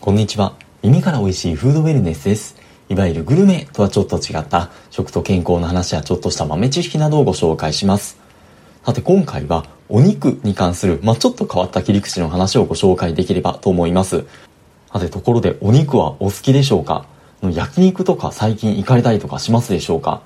こんにちは。耳から美味しいフードウェルネスです。いわゆるグルメとはちょっと違った食と健康の話やちょっとした豆知識などをご紹介します。さて今回はお肉に関する、まあ、ちょっと変わった切り口の話をご紹介できればと思います。さてところでお肉はお好きでしょうか？焼肉とか最近行かれたりとかしますでしょうか？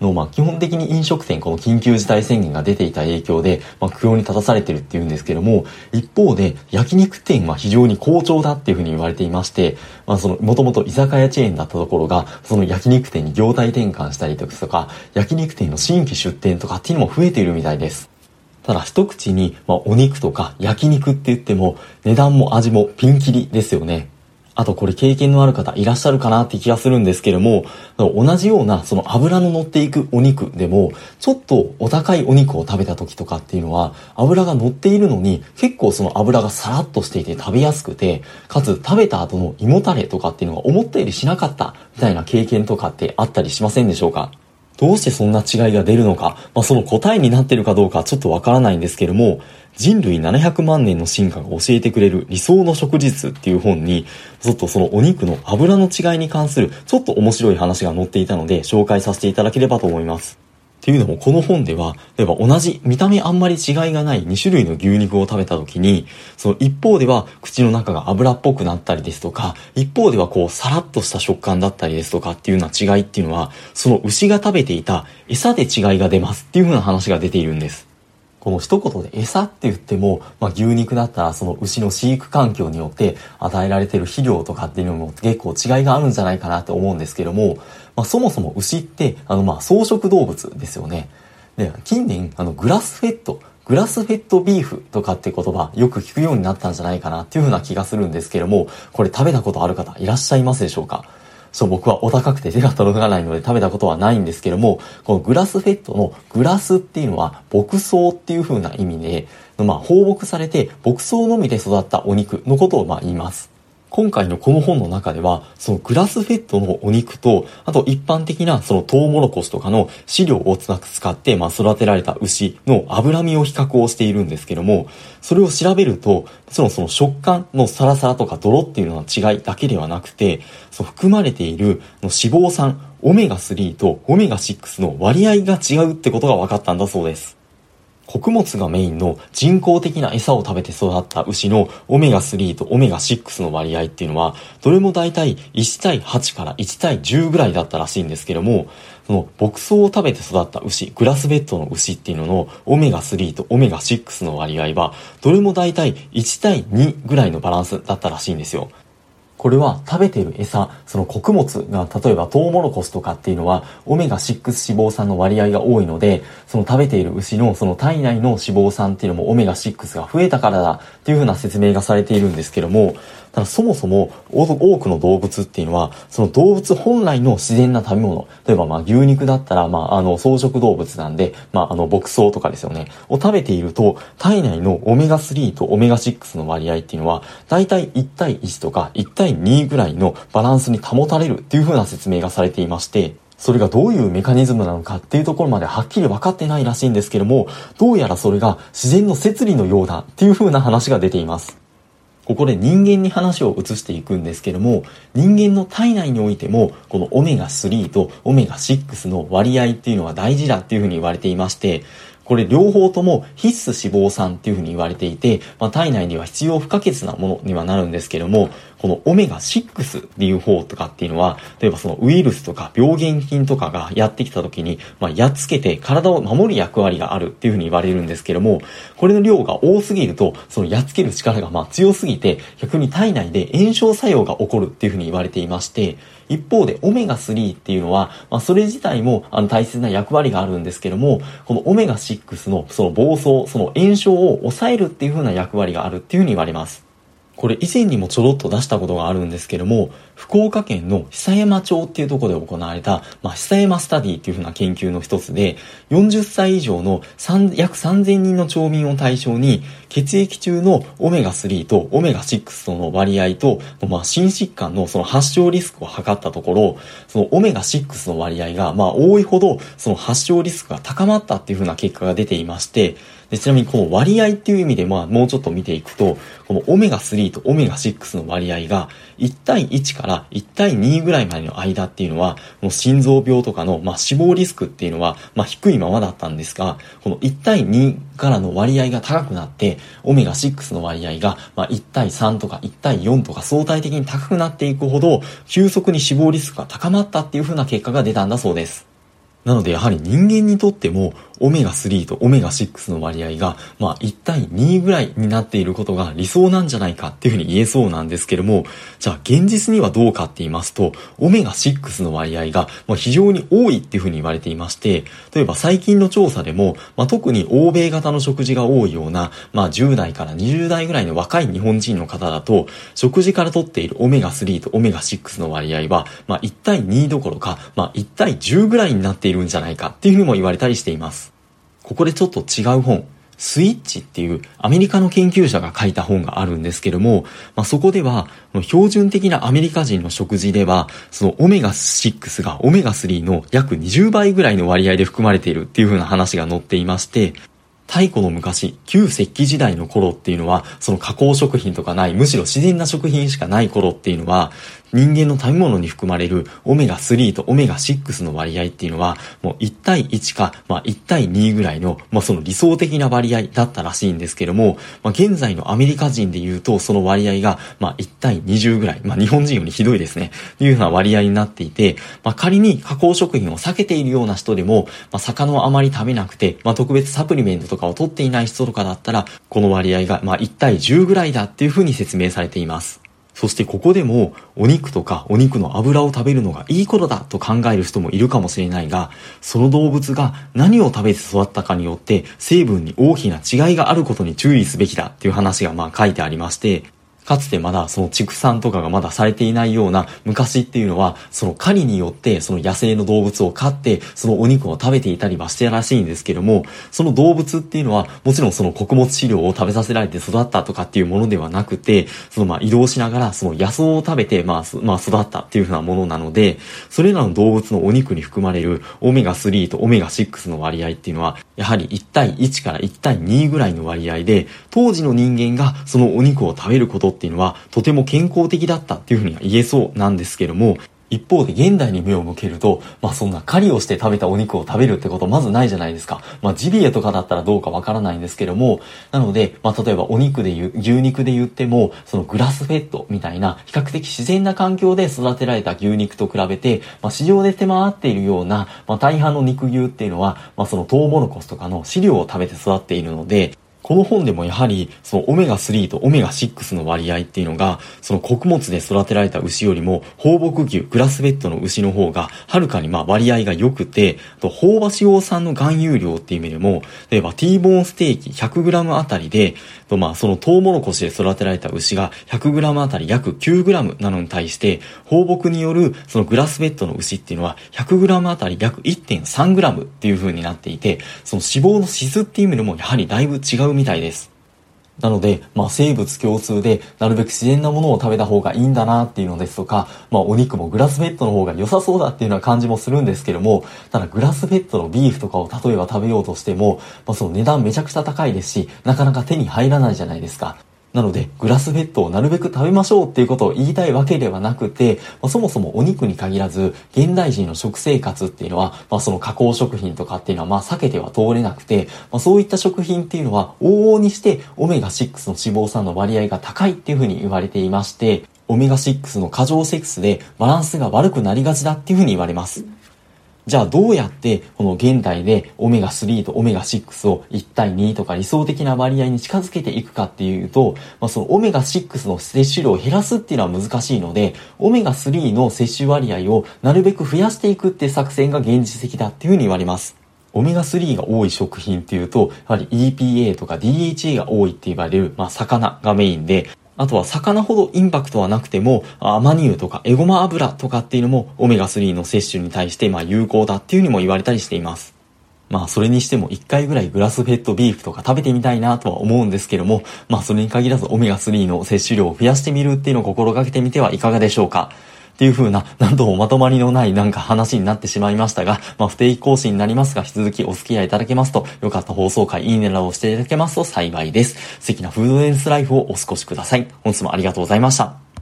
の、まあ、基本的に飲食店、この緊急事態宣言が出ていた影響で、まあ、苦境に立たされてるっていうんですけども、一方で、焼肉店は非常に好調だっていうふうに言われていまして、まあ、その、もともと居酒屋チェーンだったところが、その焼肉店に業態転換したりとか、焼肉店の新規出店とかっていうのも増えているみたいです。ただ一口に、まあ、お肉とか焼肉って言っても、値段も味もピンキリですよね。あとこれ経験のある方いらっしゃるかなって気がするんですけれども、同じようなその油の乗っていくお肉でも、ちょっとお高いお肉を食べた時とかっていうのは、油が乗っているのに結構その油がサラッとしていて食べやすくて、かつ食べた後の胃もたれとかっていうのが思ったよりしなかったみたいな経験とかってあったりしませんでしょうか？どうしてそんな違いが出るのか、まあ、その答えになってるかどうかちょっとわからないんですけれども、人類700万年の進化が教えてくれる理想の食事術っていう本に、ちょっとそのお肉の油の違いに関するちょっと面白い話が載っていたので紹介させていただければと思います。っていうのもこの本では、例えば同じ見た目あんまり違いがない2種類の牛肉を食べた時に、その一方では口の中が油っぽくなったりですとか、一方ではこうサラッとした食感だったりですとかっていうような違いっていうのは、その牛が食べていた餌で違いが出ますっていう風な話が出ているんです。この一言で餌って言っても、まあ、牛肉だったらその牛の飼育環境によって与えられてる肥料とかっていうのも結構違いがあるんじゃないかなって思うんですけども、まあ、そもそも牛ってあのまあ草食動物ですよね。で、近年あのグラスフェット、グラスフェットビーフとかって言葉よく聞くようになったんじゃないかなっていうふうな気がするんですけども、これ食べたことある方いらっしゃいますでしょうか？そう、僕はお高くて手が届かないので食べたことはないんですけども、このグラスフェットのグラスっていうのは牧草っていう風な意味で、まあ、放牧されて牧草のみで育ったお肉のことをまあ言います。今回のこの本の中では、そのグラスフェットのお肉と、あと一般的なそのトウモロコシとかの飼料を使って、まあ育てられた牛の脂身を比較をしているんですけども、それを調べると、もちろんその食感のサラサラとか泥っていうのは違いだけではなくて、その含まれているの脂肪酸、オメガ3とオメガ6の割合が違うってことが分かったんだそうです。穀物がメインの人工的な餌を食べて育った牛のオメガ3とオメガ6の割合っていうのは、どれも大体1対8から1対10ぐらいだったらしいんですけども、その牧草を食べて育った牛、グラスベッドの牛っていうののオメガ3とオメガ6の割合は、どれも大体1対2ぐらいのバランスだったらしいんですよ。これは食べてる餌、その穀物が、例えばトウモロコシとかっていうのは、オメガ6脂肪酸の割合が多いので、その食べている牛のその体内の脂肪酸っていうのもオメガ6が増えたからだっていうふうな説明がされているんですけども、ただそもそも多くの動物っていうのは、その動物本来の自然な食べ物、例えばまあ牛肉だったら、まああの草食動物なんで、まああの牧草とかですよね、を食べていると、体内のオメガ3とオメガ6の割合っていうのは、だいたい1対1とか1対2ぐらいのバランスに保たれるっていう風な説明がされていまして、それがどういうメカニズムなのかっていうところまではっきり分かってないらしいんですけども、どうやらそれが自然の摂理のようだっていう風な話が出ています。ここで人間に話を移していくんですけども、人間の体内においても、このオメガ3とオメガ6の割合っていうのは大事だっていうふうに言われていまして、これ両方とも必須脂肪酸っていうふうに言われていて、まあ、体内には必要不可欠なものにはなるんですけども、このオメガ6っていう方とかっていうのは、例えばそのウイルスとか病原菌とかがやってきた時に、まあ、やっつけて体を守る役割があるっていうふうに言われるんですけども、これの量が多すぎると、そのやっつける力がまあ強すぎて、逆に体内で炎症作用が起こるっていうふうに言われていまして、一方でオメガ3っていうのは、まあ、それ自体もあの大切な役割があるんですけども、このオメガ6のその暴走、その炎症を抑えるっていう風な役割があるっていう風に言われます。これ以前にもちょろっと出したことがあるんですけども、福岡県の久山町っていうところで行われた、まあ、久山スタディっていうふうな研究の一つで、40歳以上の約3000人の町民を対象に、血液中のオメガ3とオメガ6との割合と、まあ、心疾患のその発症リスクを測ったところ、そのオメガ6の割合が、まあ、多いほど、その発症リスクが高まったっていうふうな結果が出ていまして、でちなみにこの割合っていう意味で、まあ、もうちょっと見ていくと、このオメガ3とオメガ6の割合が1対1から1対2ぐらいまでの間っていうのは、もう心臓病とかの、まあ、死亡リスクっていうのは、まあ、低いままだったんですが、この1対2からの割合が高くなって、オメガ6の割合が、まあ、1対3とか1対4とか相対的に高くなっていくほど、急速に死亡リスクが高まったっていう風な結果が出たんだそうです。なのでやはり人間にとってもオメガ3とオメガ6の割合が、まあ、1対2ぐらいになっていることが理想なんじゃないかっていうふうに言えそうなんですけども、じゃあ現実にはどうかって言いますと、オメガ6の割合が、ま非常に多いっていうふうに言われていまして、例えば最近の調査でも、まあ、特に欧米型の食事が多いような、まあ、10代から20代ぐらいの若い日本人の方だと、食事から取っているオメガ3とオメガ6の割合は、まあ、1対2どころか、まあ、1対10ぐらいになっているんじゃないかっていうふうにも言われたりしています。ここでちょっと違う本、スイッチっていうアメリカの研究者が書いた本があるんですけども、まあ、そこでは、標準的なアメリカ人の食事では、そのオメガ6がオメガ3の約20倍ぐらいの割合で含まれているっていう風な話が載っていまして、太古の昔、旧石器時代の頃っていうのは、その加工食品とかない、むしろ自然な食品しかない頃っていうのは、人間の食べ物に含まれるオメガ3とオメガ6の割合っていうのは、もう1対1か、まあ1対2ぐらいの、まあその理想的な割合だったらしいんですけども、まあ現在のアメリカ人で言うと、その割合が、まあ1対20ぐらい、まあ日本人よりひどいですね、というような割合になっていて、まあ仮に加工食品を避けているような人でも、まあ魚をあまり食べなくて、まあ特別サプリメントとかを取っていない人とかだったら、この割合が、まあ1対10ぐらいだっていうふうに説明されています。そしてここでもお肉とかお肉の油を食べるのがいいことだと考える人もいるかもしれないが、その動物が何を食べて育ったかによって成分に大きな違いがあることに注意すべきだっていう話がまあ書いてありまして、かつてまだその畜産とかがまだされていないような昔っていうのは、その狩りによってその野生の動物を飼って、そのお肉を食べていたりはしてらしいんですけども、その動物っていうのは、もちろんその穀物飼料を食べさせられて育ったとかっていうものではなくて、そのまあ移動しながらその野草を食べて、まあ、まあ育ったっていうふうなものなので、それらの動物のお肉に含まれるオメガ3とオメガ6の割合っていうのは、やはり1対1から1対2ぐらいの割合で、当時の人間がそのお肉を食べることっていうのはとても健康的だったっていうふうには言えそうなんですけども、一方で現代に目を向けると、まあそんな狩りをして食べたお肉を食べるってことまずないじゃないですか。まあジビエとかだったらどうかわからないんですけども、なので、まあ例えばお肉で言う、牛肉で言っても、そのグラスフェットみたいな比較的自然な環境で育てられた牛肉と比べて、まあ市場で手回っているような、まあ大半の肉牛っていうのは、まあそのトウモロコシとかの飼料を食べて育っているので、この本でもやはり、そのオメガ3とオメガ6の割合っていうのが、その穀物で育てられた牛よりも、放牧牛、グラスベッドの牛の方が、はるかにまあ割合が良くて、と、飽和脂肪酸の含有量っていう意味でも、例えば T ボーンステーキ 100g あたりで、とまあそのトウモロコシで育てられた牛が 100g あたり約 9g なのに対して、放牧によるそのグラスベッドの牛っていうのは 100g あたり約 1.3g っていう風になっていて、その脂肪の質っていう意味でもやはりだいぶ違うみたいです。なので、まあ、生物共通で、なるべく自然なものを食べた方がいいんだなっていうのですとか、まあ、お肉もグラスフェットの方が良さそうだっていうような感じもするんですけども、ただグラスフェットのビーフとかを例えば食べようとしても、まあ、その値段めちゃくちゃ高いですし、なかなか手に入らないじゃないですか。なので、グラスフェットをなるべく食べましょうっていうことを言いたいわけではなくて、まあ、そもそもお肉に限らず、現代人の食生活っていうのは、まあ、その加工食品とかっていうのは、まあ、避けては通れなくて、まあ、そういった食品っていうのは、往々にしてオメガ6の脂肪酸の割合が高いっていうふうに言われていまして、オメガ6の過剰セックスでバランスが悪くなりがちだっていうふうに言われます。じゃあどうやってこの現代でオメガ3とオメガ6を1対2とか理想的な割合に近づけていくかっていうと、まあ、そのオメガ6の摂取量を減らすっていうのは難しいので、オメガ3の摂取割合をなるべく増やしていくって作戦が現実的だっていうふうに言われます。オメガ3が多い食品っていうと、やはり EPA とか DHA が多いって言われる、まあ、魚がメインで、あとは魚ほどインパクトはなくても、アマニ油とかエゴマ油とかっていうのもオメガ3の摂取に対してまあ有効だっていうにも言われたりしています。まあそれにしても1回ぐらいグラスフェッドビーフとか食べてみたいなとは思うんですけども、まあそれに限らずオメガ3の摂取量を増やしてみるっていうのを心がけてみてはいかがでしょうか。っていう風な、なんともまとまりのないなんか話になってしまいましたが、まあ、不定期更新になりますが、引き続きお付き合いいただけますと、よかった放送回、いいねなどをしていただけますと幸いです。素敵なフードエンスライフをお過ごしください。本日もありがとうございました。